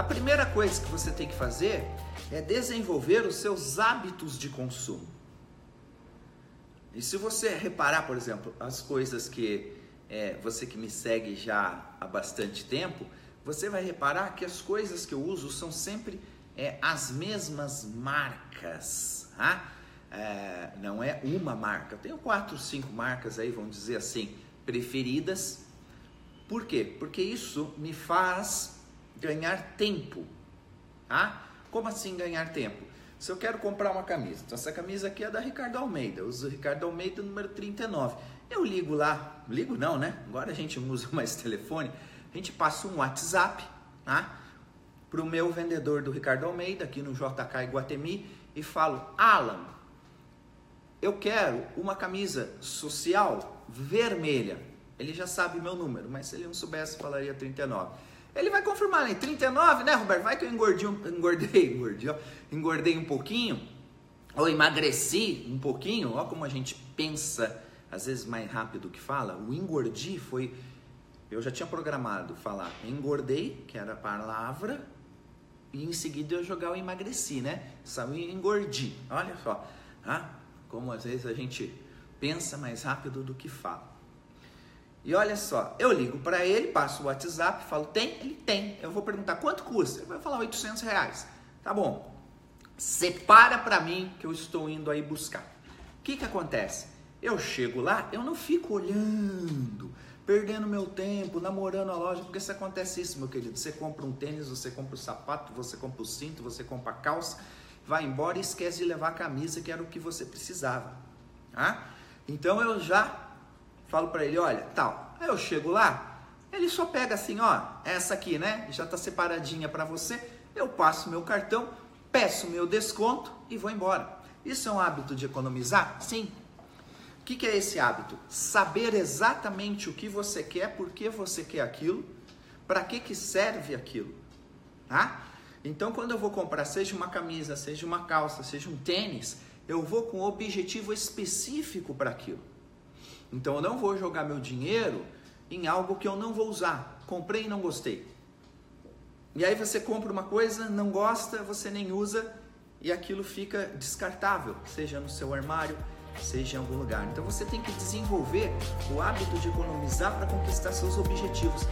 A primeira coisa que você tem que fazer é desenvolver os seus hábitos de consumo. E se você reparar, por exemplo, as coisas que é, você que me segue já há bastante tempo, você vai reparar que as coisas que eu uso são sempre é, as mesmas marcas. Tá? É, não é uma marca. Eu tenho quatro, cinco marcas aí, vamos dizer assim, preferidas. Por quê? Porque isso me faz ganhar tempo. Tá? Como assim ganhar tempo? Se eu quero comprar uma camisa, então essa camisa aqui é da Ricardo Almeida, eu uso Ricardo Almeida número 39. Eu ligo lá, ligo não, né? Agora a gente não usa mais telefone, a gente passa um WhatsApp, tá? Para o meu vendedor do Ricardo Almeida, aqui no JK Iguatemi, e falo, Alan, eu quero uma camisa social vermelha. Ele já sabe meu número, mas se ele não soubesse, falaria 39. Ele vai confirmar, né? 39, né, Roberto? Vai que eu engordei, engordei, engordei, engordei um pouquinho, ou emagreci um pouquinho. Olha como a gente pensa, às vezes mais rápido que fala. O engordi foi. Eu já tinha programado falar engordei, que era a palavra, e em seguida eu jogar o emagreci, né? Saiu engordi. Olha só, ah, como às vezes a gente pensa mais rápido do que fala. E olha só, eu ligo para ele, passo o WhatsApp, falo, tem? Ele tem. Eu vou perguntar, quanto custa? Ele vai falar 800 reais. Tá bom. Separa para mim que eu estou indo aí buscar. O que que acontece? Eu chego lá, eu não fico olhando, perdendo meu tempo, namorando a loja, porque se acontece isso, meu querido. Você compra um tênis, você compra o sapato, você compra o cinto, você compra a calça, vai embora e esquece de levar a camisa, que era o que você precisava. Tá? Então eu já falo para ele, olha, tal. Aí eu chego lá, ele só pega assim, ó, essa aqui, né? Já tá separadinha para você. Eu passo meu cartão, peço meu desconto e vou embora. Isso é um hábito de economizar? Sim. O que, que é esse hábito? Saber exatamente o que você quer, por que você quer aquilo, para que, que serve aquilo. Tá? Então, quando eu vou comprar, seja uma camisa, seja uma calça, seja um tênis, eu vou com um objetivo específico para aquilo. Então eu não vou jogar meu dinheiro em algo que eu não vou usar. Comprei e não gostei. E aí você compra uma coisa, não gosta, você nem usa e aquilo fica descartável, seja no seu armário, seja em algum lugar. Então você tem que desenvolver o hábito de economizar para conquistar seus objetivos.